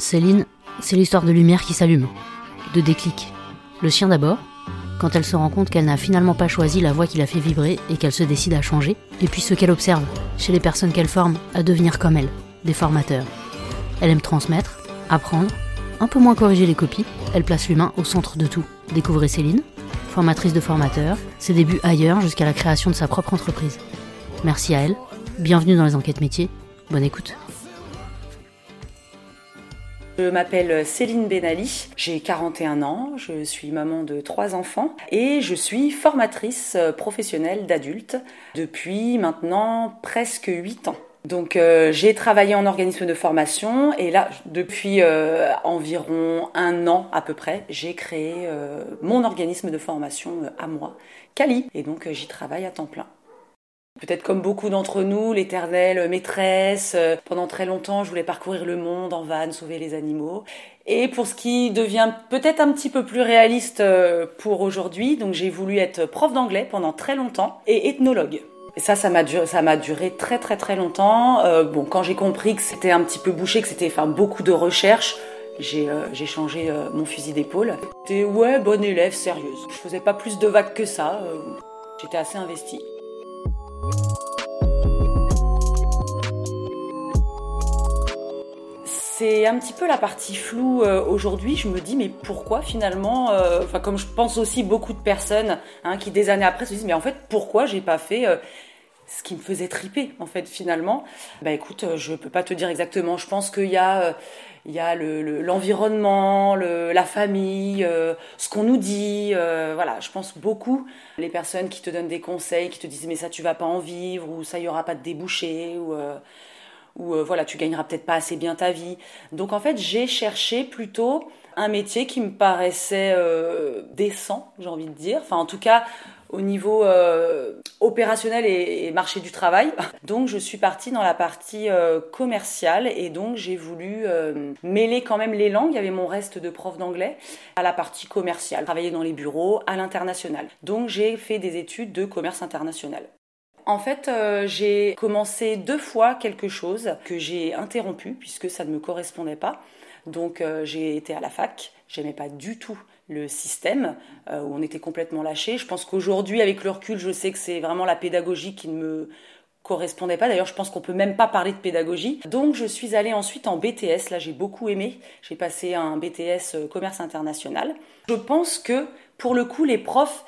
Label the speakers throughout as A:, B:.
A: Céline, c'est l'histoire de lumière qui s'allume, de déclic. Le chien d'abord, quand elle se rend compte qu'elle n'a finalement pas choisi la voie qui la fait vibrer et qu'elle se décide à changer, et puis ce qu'elle observe chez les personnes qu'elle forme à devenir comme elle, des formateurs. Elle aime transmettre, apprendre, un peu moins corriger les copies, elle place l'humain au centre de tout. Découvrez Céline, formatrice de formateurs, ses débuts ailleurs jusqu'à la création de sa propre entreprise. Merci à elle, bienvenue dans les enquêtes métiers, bonne écoute.
B: Je m'appelle Céline Benali, j'ai 41 ans, je suis maman de trois enfants et je suis formatrice professionnelle d'adultes depuis maintenant presque 8 ans. Donc euh, j'ai travaillé en organisme de formation et là depuis euh, environ un an à peu près j'ai créé euh, mon organisme de formation à moi, Cali, et donc j'y travaille à temps plein. Peut-être comme beaucoup d'entre nous, l'éternelle maîtresse. Pendant très longtemps, je voulais parcourir le monde en van, sauver les animaux. Et pour ce qui devient peut-être un petit peu plus réaliste pour aujourd'hui, donc j'ai voulu être prof d'anglais pendant très longtemps et ethnologue. Et ça, ça m'a duré, ça m'a duré très très très longtemps. Euh, bon, quand j'ai compris que c'était un petit peu bouché, que c'était enfin beaucoup de recherche, j'ai euh, changé euh, mon fusil d'épaule. J'étais ouais, bonne élève, sérieuse. Je faisais pas plus de vagues que ça. J'étais assez investie. C'est un petit peu la partie floue aujourd'hui. Je me dis, mais pourquoi finalement Enfin, comme je pense aussi beaucoup de personnes hein, qui des années après se disent, mais en fait, pourquoi j'ai pas fait ce qui me faisait triper en fait finalement. Bah écoute, euh, je peux pas te dire exactement. Je pense qu'il y a euh, il y a l'environnement, le, la famille, euh, ce qu'on nous dit. voilà, je pense beaucoup les personnes qui te donnent des conseils, qui te disent mais ça tu vas pas en vivre ou ça y aura pas de débouché ou ou voilà tu gagneras peut-être pas assez bien ta vie. Donc en fait j'ai cherché plutôt un métier qui me paraissait décent, j'ai envie de dire. Enfin en tout cas au niveau euh, opérationnel et, marché du travail. Donc je suis partie dans la partie euh, commerciale et donc j'ai voulu euh, mêler quand même les langues. Il y avait mon reste de prof d'anglais à la partie commerciale, travailler dans les bureaux à l'international. Donc j'ai fait des études de commerce international. En fait, j'ai commencé deux fois quelque chose que j'ai interrompu puisque ça ne me correspondait pas. Donc j'ai été à la fac, j'aimais pas du tout le système euh, où on était complètement lâché. Je pense qu'aujourd'hui, avec le recul, je sais que c'est vraiment la pédagogie qui ne me correspondait pas. D'ailleurs, je pense qu'on peut même pas parler de pédagogie. Donc, je suis allée ensuite en BTS. Là, j'ai beaucoup aimé. J'ai passé un BTS euh, commerce international. Je pense que pour le coup, les profs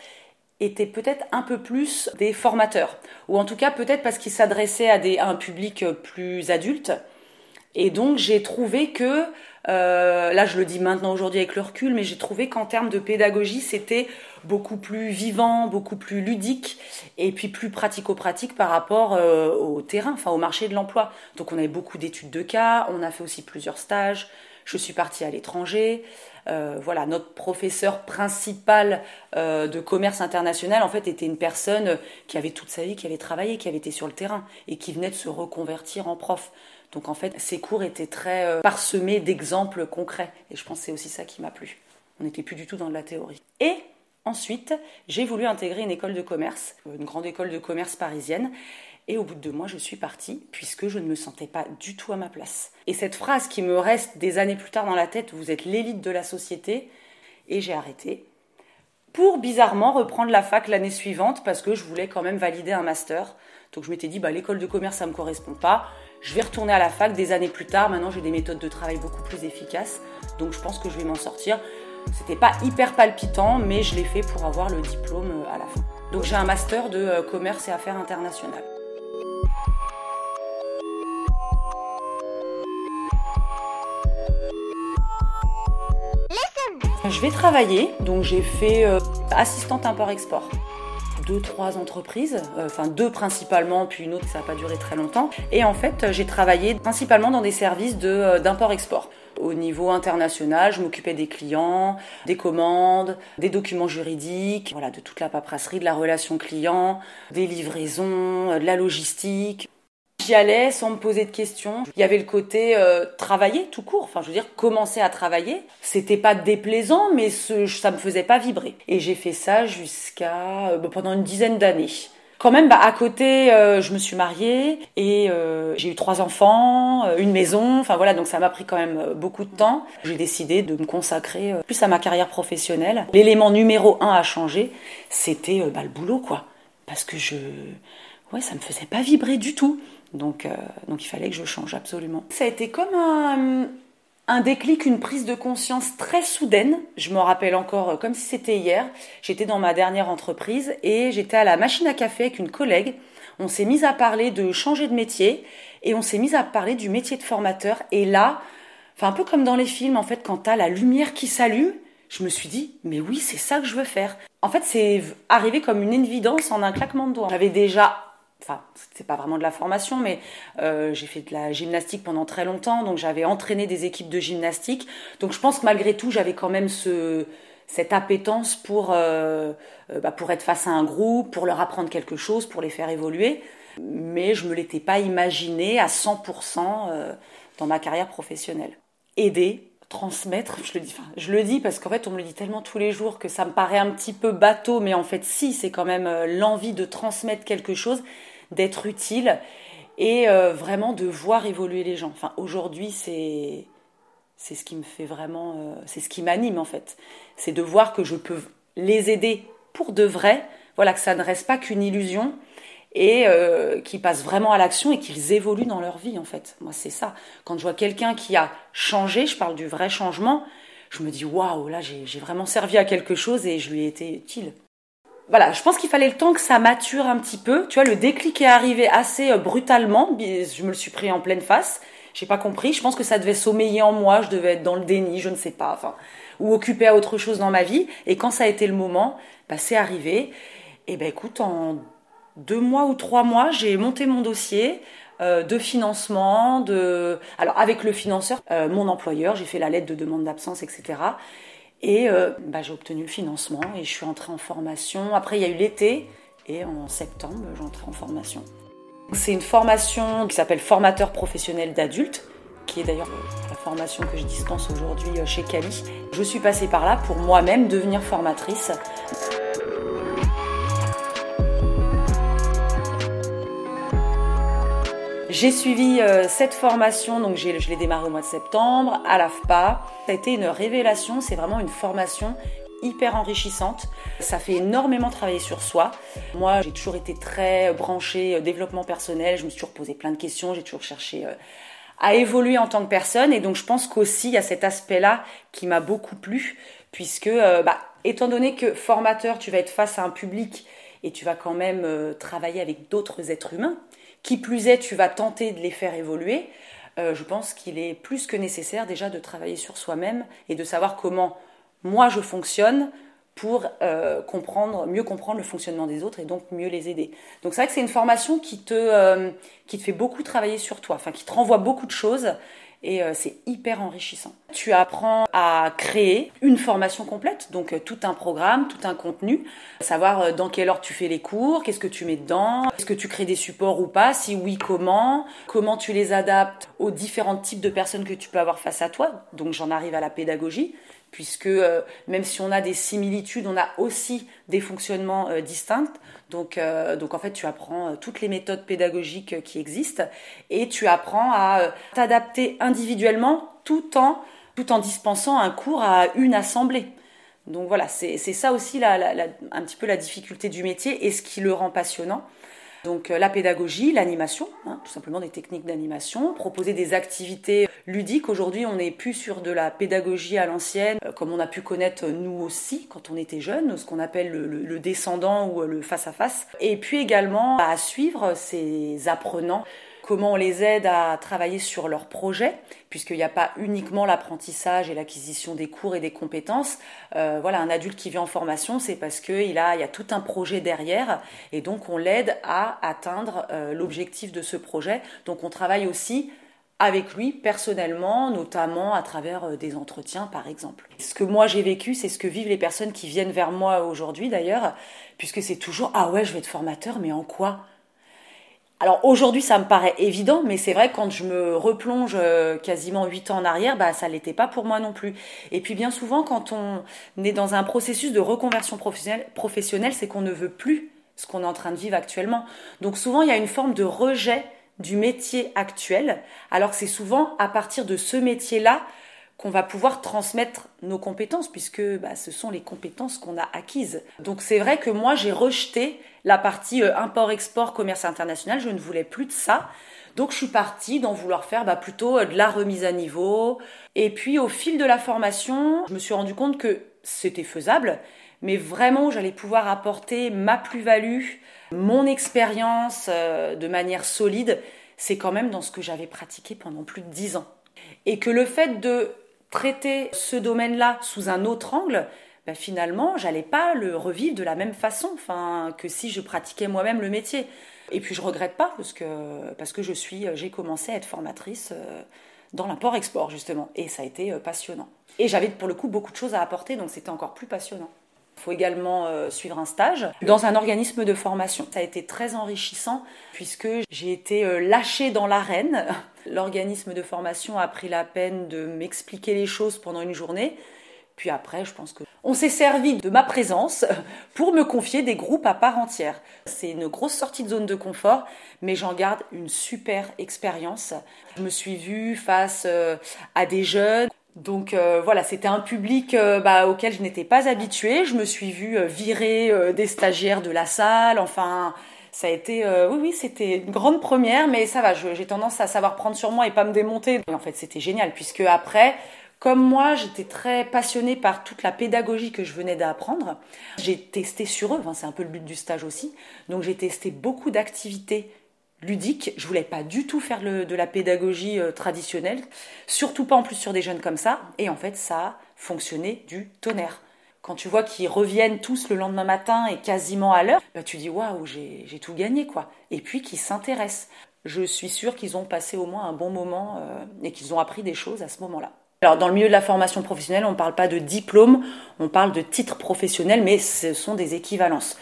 B: étaient peut-être un peu plus des formateurs, ou en tout cas peut-être parce qu'ils s'adressaient à, à un public plus adulte. Et donc, j'ai trouvé que euh, là, je le dis maintenant aujourd'hui avec le recul, mais j'ai trouvé qu'en termes de pédagogie, c'était beaucoup plus vivant, beaucoup plus ludique, et puis plus pratico-pratique par rapport euh, au terrain, enfin au marché de l'emploi. Donc on avait beaucoup d'études de cas, on a fait aussi plusieurs stages. Je suis partie à l'étranger. Euh, voilà, notre professeur principal euh, de commerce international, en fait, était une personne qui avait toute sa vie, qui avait travaillé, qui avait été sur le terrain et qui venait de se reconvertir en prof. Donc en fait, ces cours étaient très euh, parsemés d'exemples concrets. Et je pense que c'est aussi ça qui m'a plu. On n'était plus du tout dans de la théorie. Et ensuite, j'ai voulu intégrer une école de commerce, une grande école de commerce parisienne. Et au bout de deux mois, je suis partie, puisque je ne me sentais pas du tout à ma place. Et cette phrase qui me reste des années plus tard dans la tête, vous êtes l'élite de la société, et j'ai arrêté. Pour bizarrement reprendre la fac l'année suivante, parce que je voulais quand même valider un master. Donc je m'étais dit, bah, l'école de commerce, ça ne me correspond pas. Je vais retourner à la fac des années plus tard. Maintenant, j'ai des méthodes de travail beaucoup plus efficaces. Donc, je pense que je vais m'en sortir. C'était pas hyper palpitant, mais je l'ai fait pour avoir le diplôme euh, à la fin. Donc, j'ai un master de euh, commerce et affaires internationales. Je vais travailler, donc j'ai fait euh, assistante import-export deux, trois entreprises, euh, enfin deux principalement, puis une autre ça n'a pas duré très longtemps. Et en fait, j'ai travaillé principalement dans des services euh, d'import-export. Au niveau international, je m'occupais des clients, des commandes, des documents juridiques, voilà, de toute la paperasserie, de la relation client, des livraisons, euh, de la logistique. J'y allais sans me poser de questions. Il y avait le côté euh, travailler tout court. Enfin, je veux dire, commencer à travailler. C'était pas déplaisant, mais ça me faisait pas vibrer. Et j'ai fait ça jusqu'à euh, pendant une dizaine d'années. quand même, bah, à côté, euh, je me suis mariée et j'ai eu trois enfants, une maison. Enfin voilà, donc ça m'a pris quand même beaucoup de temps. J'ai décidé de me consacrer plus à ma carrière professionnelle. L'élément numéro un à changer, c'était bah, le boulot, quoi, parce que je, ouais, ça me faisait pas vibrer du tout. Donc, donc il fallait que je change absolument. Ça a été comme un, un déclic, une prise de conscience très soudaine. Je me rappelle encore euh, comme si c'était hier. J'étais dans ma dernière entreprise et j'étais à la machine à café avec une collègue. On s'est mis à parler de changer de métier et on s'est mis à parler du métier de formateur. Et là, enfin un peu comme dans les films, en fait, quand t'as la lumière qui s'allume, je me suis dit, mais oui, c'est ça que je veux faire. En fait, c'est arrivé comme une évidence en un claquement de doigts. J'avais déjà enfin, c'est pas vraiment de la formation, mais euh, j'ai fait de la gymnastique pendant très longtemps, donc j'avais entraîné des équipes de gymnastique. Donc je pense que malgré tout, j'avais quand même ce, cette appétence pour, euh, euh, bah, pour être face à un groupe, pour leur apprendre quelque chose, pour les faire évoluer. Mais je me l'étais pas imaginé à 100% dans ma carrière professionnelle. Aider, transmettre, je le dis, je le dis parce qu'en fait on me le dit tellement tous les jours que ça me paraît un petit peu bateau, mais en fait si, c'est quand même l'envie de transmettre quelque chose d'être utile et euh, vraiment de voir évoluer les gens. Enfin, aujourd'hui, c'est c'est ce qui me fait vraiment, euh, c'est ce qui m'anime en fait. C'est de voir que je peux les aider pour de vrai. Voilà, que ça ne reste pas qu'une illusion et euh, qu'ils passent vraiment à l'action et qu'ils évoluent dans leur vie en fait. Moi, c'est ça. Quand je vois quelqu'un qui a changé, je parle du vrai changement, je me dis waouh, là j'ai vraiment servi à quelque chose et je lui ai été utile voilà, je pense qu'il fallait le temps que ça mature un petit peu. Tu vois, le déclic est arrivé assez euh, brutalement. Je me le suis pris en pleine face. J'ai pas compris. Je pense que ça devait sommeiller en moi. Je devais être dans le déni, je ne sais pas. Enfin, ou occupé à autre chose dans ma vie. Et quand ça a été le moment, bah, c'est arrivé. Et ben écoute, en deux mois ou trois mois, j'ai monté mon dossier euh, de financement, de alors avec le financeur, euh, mon employeur, j'ai fait la lettre de demande d'absence, etc. Et euh, bah, j'ai obtenu le financement et je suis entrée en formation. Après, il y a eu l'été et en septembre, j'entrais en formation. C'est une formation qui s'appelle formateur professionnel d'adultes, qui est d'ailleurs la formation que je dispense aujourd'hui euh, chez Cali. Je suis passée par là pour moi-même devenir formatrice. J'ai suivi euh, cette formation, donc je l'ai démarré au mois de septembre à l'AFPA. Ça a été une révélation, c'est vraiment une formation hyper enrichissante. Ça fait énormément travailler sur soi. Moi, j'ai toujours été très branchée euh, développement personnel. Je me suis toujours posé plein de questions. J'ai toujours cherché euh, à évoluer en tant que personne. Et donc, je pense qu'aussi, il y a cet aspect-là qui m'a beaucoup plu, puisque, bah, étant donné que formateur, tu vas être face à un public et tu vas quand même travailler avec d'autres êtres humains. Qui plus est, tu vas tenter de les faire évoluer. Euh, je pense qu'il est plus que nécessaire déjà de travailler sur soi-même et de savoir comment moi je fonctionne pour euh, mieux comprendre le fonctionnement des autres et donc mieux les aider. Donc c'est vrai que c'est une formation qui te, euh, qui te fait beaucoup travailler sur toi, enfin qui te renvoie beaucoup de choses et euh, c'est hyper enrichissant. Tu apprends à créer une formation complète, donc euh, tout un programme, tout un contenu, savoir euh, dans quelle heure tu fais les cours, qu'est-ce que tu mets dedans, est-ce que tu crées des supports ou pas, si oui comment, comment tu les adaptes aux différents types de personnes que tu peux avoir face à toi. Donc j'en arrive à la pédagogie puisque euh, même si on a des similitudes, on a aussi des fonctionnements euh, distincts. Donc, euh, donc en fait, tu apprends toutes les méthodes pédagogiques qui existent et tu apprends à t'adapter individuellement tout en, tout en dispensant un cours à une assemblée. Donc voilà, c'est ça aussi la, un petit peu la difficulté du métier et ce qui le rend passionnant. Donc la pédagogie, l'animation, hein, tout simplement des techniques d'animation, proposer des activités ludique. Aujourd'hui, on n'est plus sur de la pédagogie à l'ancienne, euh, comme on a pu connaître nous aussi quand on était jeunes, ce qu'on appelle le, descendant ou le face-à-face. Et puis également à suivre ces apprenants comment on les aide à travailler sur leurs projets, puisqu'il n'y a pas uniquement l'apprentissage et l'acquisition des cours et des compétences. Euh, voilà, un adulte qui vient en formation, c'est parce qu'il a, il y a tout un projet derrière, et donc on l'aide à atteindre euh, l'objectif de ce projet. Donc on travaille aussi avec lui personnellement, notamment à travers euh, des entretiens par exemple. Ce que moi j'ai vécu, c'est ce que vivent les personnes qui viennent vers moi aujourd'hui d'ailleurs, puisque c'est toujours ah ouais je vais être formateur, mais en quoi? Alors aujourd'hui, ça me paraît évident, mais c'est vrai quand je me replonge euh, quasiment huit ans en arrière, bah ça l'était pas pour moi non plus. Et puis bien souvent, quand on est dans un processus de reconversion professionnelle, professionnelle c'est qu'on ne veut plus ce qu'on est en train de vivre actuellement. Donc souvent, il y a une forme de rejet du métier actuel, alors que c'est souvent à partir de ce métier-là qu'on va pouvoir transmettre nos compétences, puisque bah, ce sont les compétences qu'on a acquises. Donc c'est vrai que moi, j'ai rejeté la partie euh, import-export, commerce international, je ne voulais plus de ça. Donc je suis partie d'en vouloir faire bah, plutôt euh, de la remise à niveau. Et puis au fil de la formation, je me suis rendu compte que c'était faisable, mais vraiment j'allais pouvoir apporter ma plus-value, mon expérience euh, de manière solide, c'est quand même dans ce que j'avais pratiqué pendant plus de dix ans. Et que le fait de traiter ce domaine-là sous un autre angle, ben finalement, j'allais pas le revivre de la même façon enfin, que si je pratiquais moi-même le métier. Et puis je regrette pas parce que, parce que je suis, j'ai commencé à être formatrice euh, dans l'import-export justement. Et ça a été euh, passionnant. Et j'avais pour le coup beaucoup de choses à apporter, donc c'était encore plus passionnant. Il faut également euh, suivre un stage dans un organisme de formation. Ça a été très enrichissant puisque j'ai été euh, lâchée dans l'arène. L'organisme de formation a pris la peine de m'expliquer les choses pendant une journée. Puis après, je pense que on s'est servi de ma présence pour me confier des groupes à part entière. C'est une grosse sortie de zone de confort, mais j'en garde une super expérience. Je me suis vue face euh, à des jeunes donc euh, voilà, c'était un public euh, bah, auquel je n'étais pas habituée. Je me suis vue euh, virer des stagiaires de la salle. Enfin, ça a été, oui, oui, c'était une grande première, mais ça va. J'ai tendance à savoir prendre sur moi et pas me démonter. Et en fait, c'était génial puisque après, comme moi, j'étais très passionnée par toute la pédagogie que je venais d'apprendre. J'ai testé sur eux. C'est un peu le but du stage aussi. Donc j'ai testé beaucoup d'activités ludique. Je voulais pas du tout faire de la pédagogie euh, traditionnelle, surtout pas en plus sur des jeunes comme ça. Et en fait, ça a fonctionné du tonnerre. Quand tu vois qu'ils reviennent tous le lendemain matin et quasiment à l'heure, bah tu dis waouh, j'ai tout gagné quoi. Et puis qu'ils s'intéressent. Je suis sûre qu'ils ont passé au moins un bon moment euh, et qu'ils ont appris des choses à ce moment-là. Alors dans le milieu de la formation professionnelle, on ne parle pas de diplôme, on parle de titre professionnel, mais ce sont des équivalences.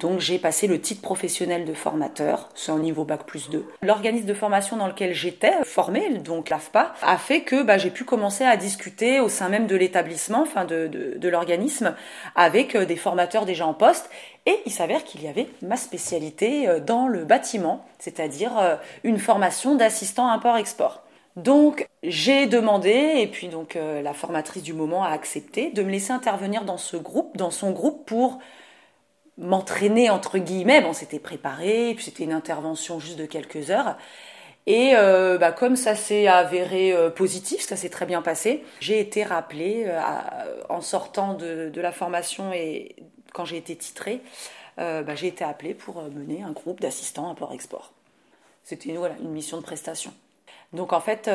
B: Donc j'ai passé le titre professionnel de formateur, c'est un niveau bac plus 2. L'organisme de formation dans lequel j'étais formé, donc l'AFPA, a fait que bah, j'ai pu commencer à discuter au sein même de l'établissement, enfin de, de, l'organisme, avec euh, des formateurs déjà en poste. Et il s'avère qu'il y avait ma spécialité euh, dans le bâtiment, c'est-à-dire euh, une formation d'assistant import-export. Donc j'ai demandé, et puis donc la formatrice du moment a accepté, de me laisser intervenir dans ce groupe, dans son groupe, pour m'entraîner entre guillemets. Bon, c'était préparé, puis c'était une intervention juste de quelques heures. Et euh, bah, comme ça s'est avéré euh, positif, ça s'est très bien passé, j'ai été rappelée euh, en sortant de, la formation et quand j'ai été titrée, bah, j'ai été appelée pour mener un groupe d'assistants import-export. C'était voilà, une mission de prestation. Donc en fait,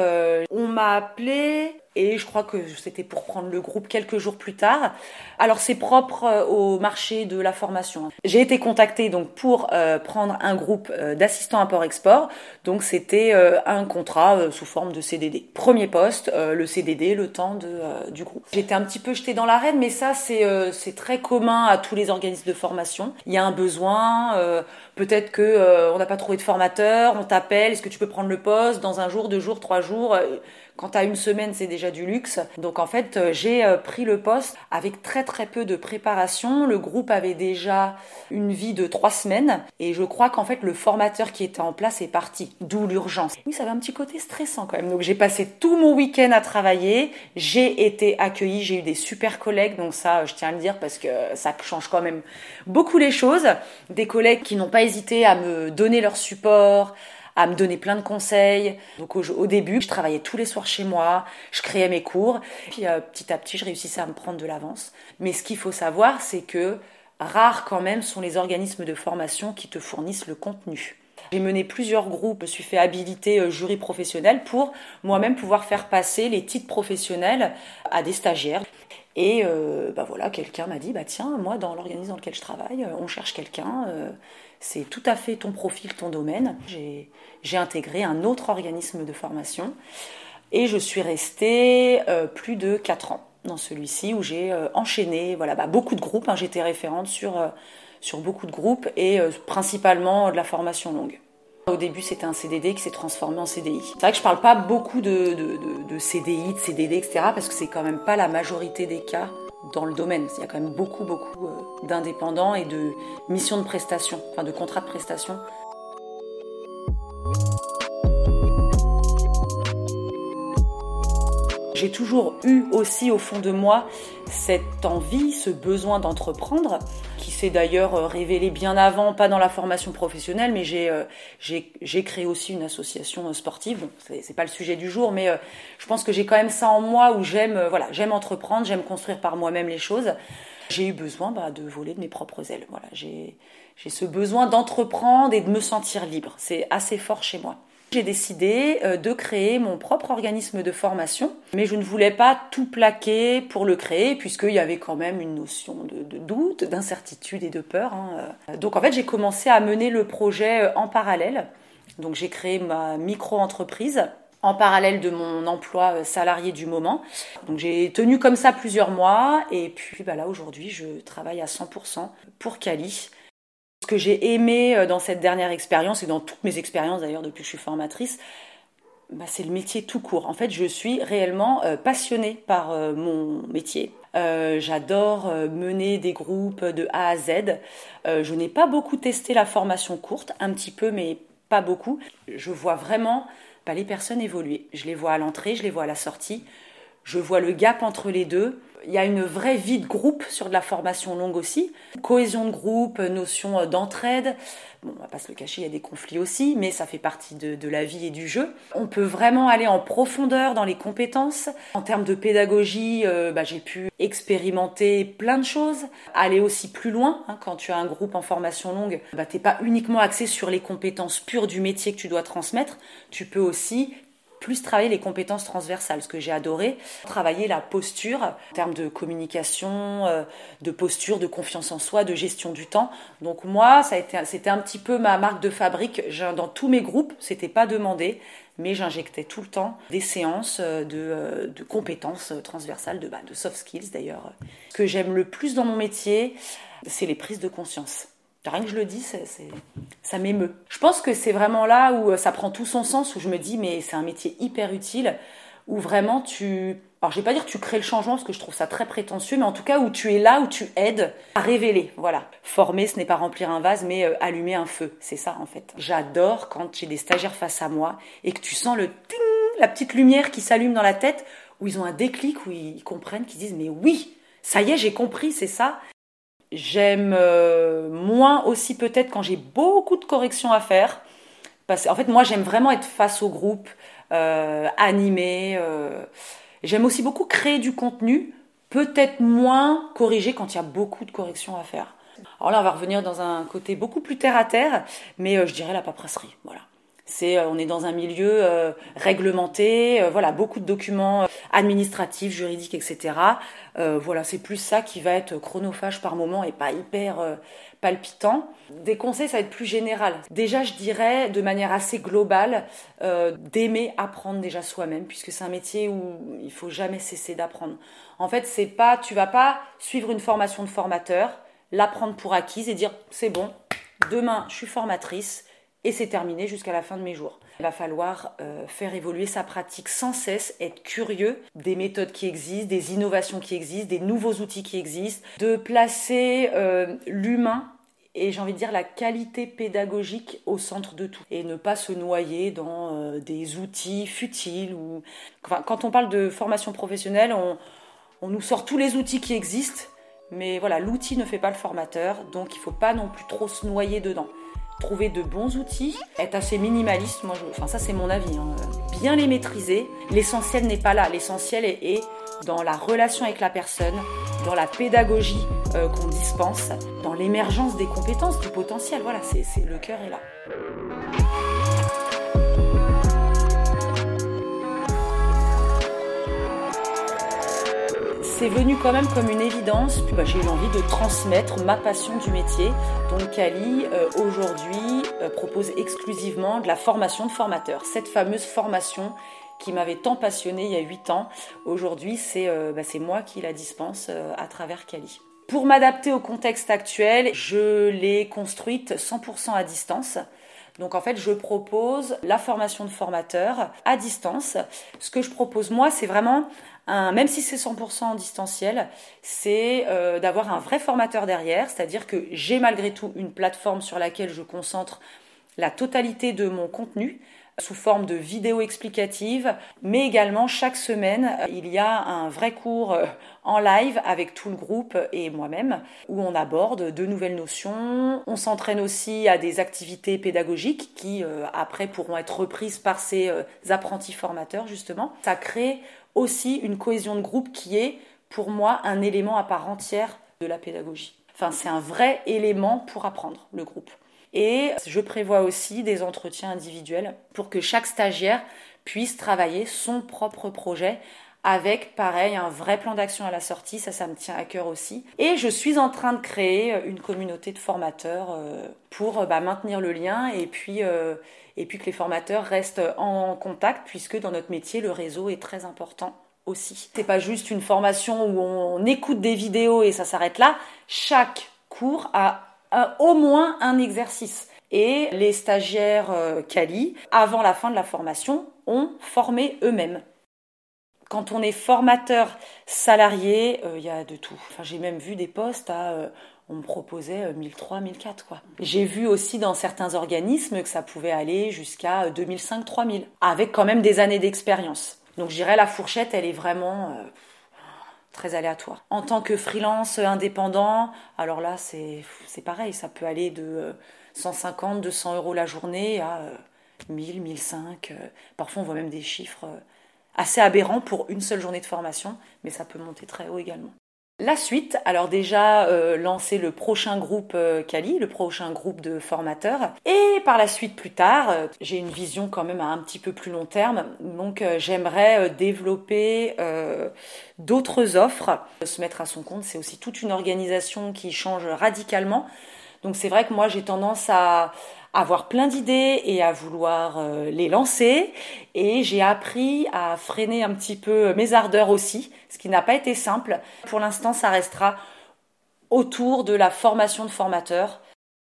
B: on m'a appelée et je crois que c'était pour prendre le groupe quelques jours plus tard. Alors c'est propre euh, au marché de la formation. J'ai été contactée donc pour euh, prendre un groupe euh, d'assistants import-export. Donc c'était un contrat sous forme de CDD. Premier poste, le CDD, le temps de, du groupe. J'étais un petit peu jetée dans l'arène, mais ça c'est c'est très commun à tous les organismes de formation. Il y a un besoin, peut-être que on n'a pas trouvé de formateur, on t'appelle, est-ce que tu peux prendre le poste dans un jour, deux jours, trois jours quand à une semaine, c'est déjà du luxe. Donc en fait, euh, j'ai euh, pris le poste avec très très peu de préparation. Le groupe avait déjà une vie de trois semaines et je crois qu'en fait le formateur qui était en place est parti, d'où l'urgence. Oui, ça avait un petit côté stressant quand même. Donc j'ai passé tout mon week-end à travailler. J'ai été accueillie, j'ai eu des super collègues. Donc ça, je tiens à le dire parce que ça change quand même beaucoup les choses. Des collègues qui n'ont pas hésité à me donner leur support à me donner plein de conseils. Donc au, début, je travaillais tous les soirs chez moi, je créais mes cours, puis euh, petit à petit, je réussissais à me prendre de l'avance. Mais ce qu'il faut savoir, c'est que rares quand même sont les organismes de formation qui te fournissent le contenu. J'ai mené plusieurs groupes, je suis fait habiliter euh, jury professionnel pour moi-même pouvoir faire passer les titres professionnels à des stagiaires. Et euh, bah voilà, quelqu'un m'a dit, bah tiens, moi dans l'organisme dans lequel je travaille, on cherche quelqu'un c'est tout à fait ton profil, ton domaine. J'ai intégré un autre organisme de formation et je suis restée euh, plus de 4 ans dans celui-ci où j'ai euh, enchaîné bah, beaucoup de groupes. Hein. J'étais référente euh, sur beaucoup de groupes et principalement de la formation longue. Au début, c'était un CDD qui s'est transformé en CDI. C'est vrai que je parle pas beaucoup de, CDI, de CDD, etc., parce que c'est quand même pas la majorité des cas dans le domaine. Il y a quand même beaucoup, beaucoup euh, d'indépendants et de missions de prestation, enfin de contrats de prestation. J'ai toujours eu aussi au fond de moi cette envie, ce besoin d'entreprendre, qui s'est d'ailleurs euh, révélé bien avant, pas dans la formation professionnelle, mais j'ai euh, créé aussi une association sportive. Bon, c'est pas le sujet du jour, mais je pense que j'ai quand même ça en moi où j'aime voilà, j'aime entreprendre, j'aime construire par moi-même les choses. J'ai eu besoin bah, de voler de mes propres ailes. Voilà, j'ai ce besoin d'entreprendre et de me sentir libre. C'est assez fort chez moi. J'ai décidé euh, de créer mon propre organisme de formation, mais je ne voulais pas tout plaquer pour le créer, puisqu'il y avait quand même une notion de, doute, d'incertitude et de peur. Hein. Donc en fait, j'ai commencé à mener le projet euh, en parallèle. Donc j'ai créé ma micro-entreprise en parallèle de mon emploi euh, salarié du moment. Donc j'ai tenu comme ça plusieurs mois et puis bah là aujourd'hui je travaille à 100% pour Cali que j'ai aimé euh, dans cette dernière expérience et dans toutes mes expériences d'ailleurs depuis que je suis formatrice, bah, c'est le métier tout court. En fait, je suis réellement euh, passionnée par euh, mon métier. J'adore mener des groupes de A à Z. je n'ai pas beaucoup testé la formation courte, un petit peu, mais pas beaucoup. Je vois vraiment bah, les personnes évoluer. Je les vois à l'entrée, je les vois à la sortie. Je vois le gap entre les deux. Il y a une vraie vie de groupe sur de la formation longue aussi. Cohésion de groupe, notion d'entraide. Bon, on va pas se le cacher, il y a des conflits aussi, mais ça fait partie de, la vie et du jeu. On peut vraiment aller en profondeur dans les compétences. En termes de pédagogie, euh, bah, j'ai pu expérimenter plein de choses, aller aussi plus loin. Hein. quand tu as un groupe en formation longue, bah, tu n'es pas uniquement axé sur les compétences pures du métier que tu dois transmettre. Tu peux aussi plus travailler les compétences transversales, ce que j'ai adoré, travailler la posture en termes de communication, euh, de posture, de confiance en soi, de gestion du temps. Donc moi, ça a été, c'était un petit peu ma marque de fabrique. Dans tous mes groupes, c'était pas demandé, mais j'injectais tout le temps des séances euh, euh, de, compétences transversales, de, bah, de soft skills d'ailleurs. Ce que j'aime le plus dans mon métier, c'est les prises de conscience. Rien que je le dis, ça m'émeut. Je pense que c'est vraiment là où euh, ça prend tout son sens, où je me dis, mais c'est un métier hyper utile, où vraiment tu... Alors je vais pas dire tu crées le changement, parce que je trouve ça très prétentieux, mais en tout cas où tu es là, où tu aides à révéler. Voilà. Former, ce n'est pas remplir un vase, mais euh, allumer un feu. C'est ça, en fait. J'adore quand j'ai des stagiaires face à moi et que tu sens le ting, la petite lumière qui s'allume dans la tête, où ils ont un déclic, où ils comprennent, qu'ils disent, mais oui, ça y est, j'ai compris, c'est ça. J'aime euh, moins aussi peut-être quand j'ai beaucoup de corrections à faire. Parce en fait, moi, j'aime vraiment être face au groupe, euh, animé. Euh. J'aime aussi beaucoup créer du contenu, peut-être moins corriger quand il y a beaucoup de corrections à faire. Alors là, on va revenir dans un côté beaucoup plus terre à terre, mais je dirais la paperasserie. Voilà. C'est, on est dans un milieu réglementé, voilà, beaucoup de documents administratifs, juridiques, etc. Euh, voilà, c'est plus ça qui va être chronophage par moment et pas hyper euh, palpitant. Des conseils, ça va être plus général. Déjà, je dirais de manière assez globale euh, d'aimer apprendre déjà soi-même, puisque c'est un métier où il faut jamais cesser d'apprendre. En fait, c'est pas, tu vas pas suivre une formation de formateur, l'apprendre pour acquise et dire c'est bon, demain je suis formatrice et c'est terminé jusqu'à la fin de mes jours. Il va falloir euh, faire évoluer sa pratique sans cesse, être curieux des méthodes qui existent, des innovations qui existent, des nouveaux outils qui existent, de placer euh, l'humain et j'ai envie de dire la qualité pédagogique au centre de tout et ne pas se noyer dans euh, des outils futiles ou quand on parle de formation professionnelle on, on nous sort tous les outils qui existent mais voilà l'outil ne fait pas le formateur donc il ne faut pas non plus trop se noyer dedans trouver de bons outils, être assez minimaliste, moi enfin ça c'est mon avis, hein. bien les maîtriser. L'essentiel n'est pas là, l'essentiel est, dans la relation avec la personne, dans la pédagogie euh, qu'on dispense, dans l'émergence des compétences, du potentiel. Voilà, c'est le cœur est là. C'est venu quand même comme une évidence. Puis bah, j'ai eu envie de transmettre ma passion du métier. Donc Cali, euh, aujourd'hui, euh, propose exclusivement de la formation de formateurs. Cette fameuse formation qui m'avait tant passionnée il y a 8 ans, aujourd'hui, c'est euh, bah, moi qui la dispense à travers Cali. Pour m'adapter au contexte actuel, je l'ai construite 100% à distance. Donc en fait, je propose la formation de formateur à distance. Ce que je propose moi, c'est vraiment même si c'est 100% en distanciel, c'est euh, d'avoir un vrai formateur derrière, c'est-à-dire que j'ai malgré tout une plateforme sur laquelle je concentre la totalité de mon contenu sous forme de vidéos explicatives, mais également chaque semaine, il y a un vrai cours euh, en live avec tout le groupe et moi-même, où on aborde de nouvelles notions. On s'entraîne aussi à des activités pédagogiques qui, euh, après, pourront être reprises par ces apprentis formateurs, justement. Ça crée aussi une cohésion de groupe qui est, pour moi, un élément à part entière de la pédagogie. Enfin, c'est un vrai élément pour apprendre, le groupe. Et je prévois aussi des entretiens individuels pour que chaque stagiaire puisse travailler son propre projet avec, pareil, un vrai plan d'action à la sortie, ça, ça me tient à cœur aussi. Et je suis en train de créer une communauté de formateurs euh, pour bah, maintenir le lien et puis, euh, et puis que les formateurs restent en contact, puisque dans notre métier, le réseau est très important aussi. C'est pas juste une formation où on écoute des vidéos et ça s'arrête là. Chaque cours a au moins un exercice. Et les stagiaires euh, Cali, avant la fin de la formation, ont formé eux-mêmes. Quand on est formateur salarié, il euh, y a de tout. Enfin, j'ai même vu des postes à euh, on me proposait 1003, 1004 quoi. J'ai vu aussi dans certains organismes que ça pouvait aller jusqu'à 2005, 3000 avec quand même des années d'expérience. Donc je dirais la fourchette, elle est vraiment très aléatoire. En tant que freelance indépendant, alors là, c'est pareil, ça peut aller de 150, euh, 200 euros la journée à 1000, euh, 1005. Euh, parfois, on voit même des chiffres assez aberrants pour une seule journée de formation, mais ça peut monter très haut également. La suite, alors déjà euh, lancer le prochain groupe euh, le prochain groupe de formateurs. Et par la suite, plus tard, euh, j'ai une vision quand même à un petit peu plus long terme. Donc j'aimerais développer d'autres offres. Se mettre à son compte, c'est aussi toute une organisation qui change radicalement. Donc c'est vrai que moi j'ai tendance à avoir plein d'idées et à vouloir euh, les lancer. Et j'ai appris à freiner un petit peu mes ardeurs aussi, ce qui n'a pas été simple. Pour l'instant, ça restera autour de la formation de formateurs.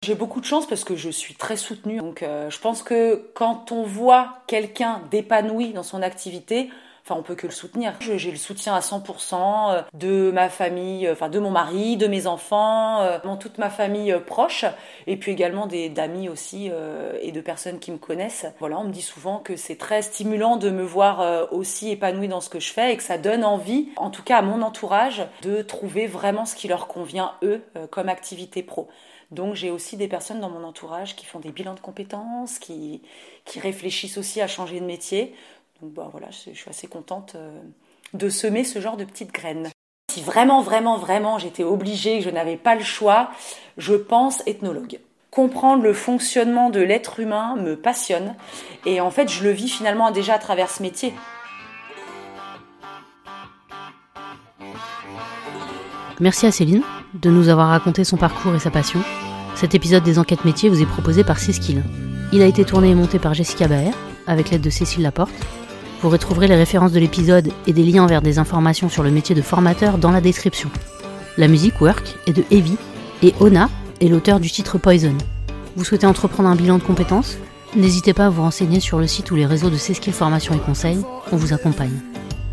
B: J'ai beaucoup de chance parce que je suis très soutenue. Donc euh, je pense que quand on voit quelqu'un d'épanoui dans son activité, Enfin, on peut que le soutenir. J'ai le soutien à 100% euh, de ma famille, euh, enfin de mon mari, de mes enfants, euh, toute ma famille proche, et puis également des d'amis aussi et de personnes qui me connaissent. Voilà, on me dit souvent que c'est très stimulant de me voir aussi épanouie dans ce que je fais et que ça donne envie, en tout cas à mon entourage, de trouver vraiment ce qui leur convient eux comme activité pro. Donc j'ai aussi des personnes dans mon entourage qui font des bilans de compétences, qui, qui réfléchissent aussi à changer de métier. Donc bah, voilà, je, suis assez contente euh, de semer ce genre de petites graines. Si vraiment, vraiment, vraiment j'étais obligée, que je n'avais pas le choix, je pense ethnologue. Comprendre le fonctionnement de l'être humain me passionne et en fait je le vis finalement déjà à travers ce métier.
A: Merci à Céline de nous avoir raconté son parcours et sa passion. Cet épisode des enquêtes métiers vous est proposé par Céskill. Il a été tourné et monté par Jessica Baer avec l'aide de Cécile Laporte vous retrouverez les références de l'épisode et des liens vers des informations sur le métier de formateur dans la description. La musique Work est de Heavy et Ona est l'auteur du titre Poison. Vous souhaitez entreprendre un bilan de compétences? N'hésitez pas à vous renseigner sur le site ou les réseaux de Ceskills Formation et Conseil, on vous accompagne.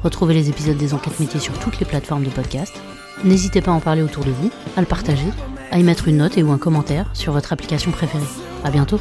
A: Retrouvez les épisodes des enquêtes métiers sur toutes les plateformes de podcast. N'hésitez pas à en parler autour de vous, à le partager, à y mettre une note et ou un commentaire sur votre application préférée. À bientôt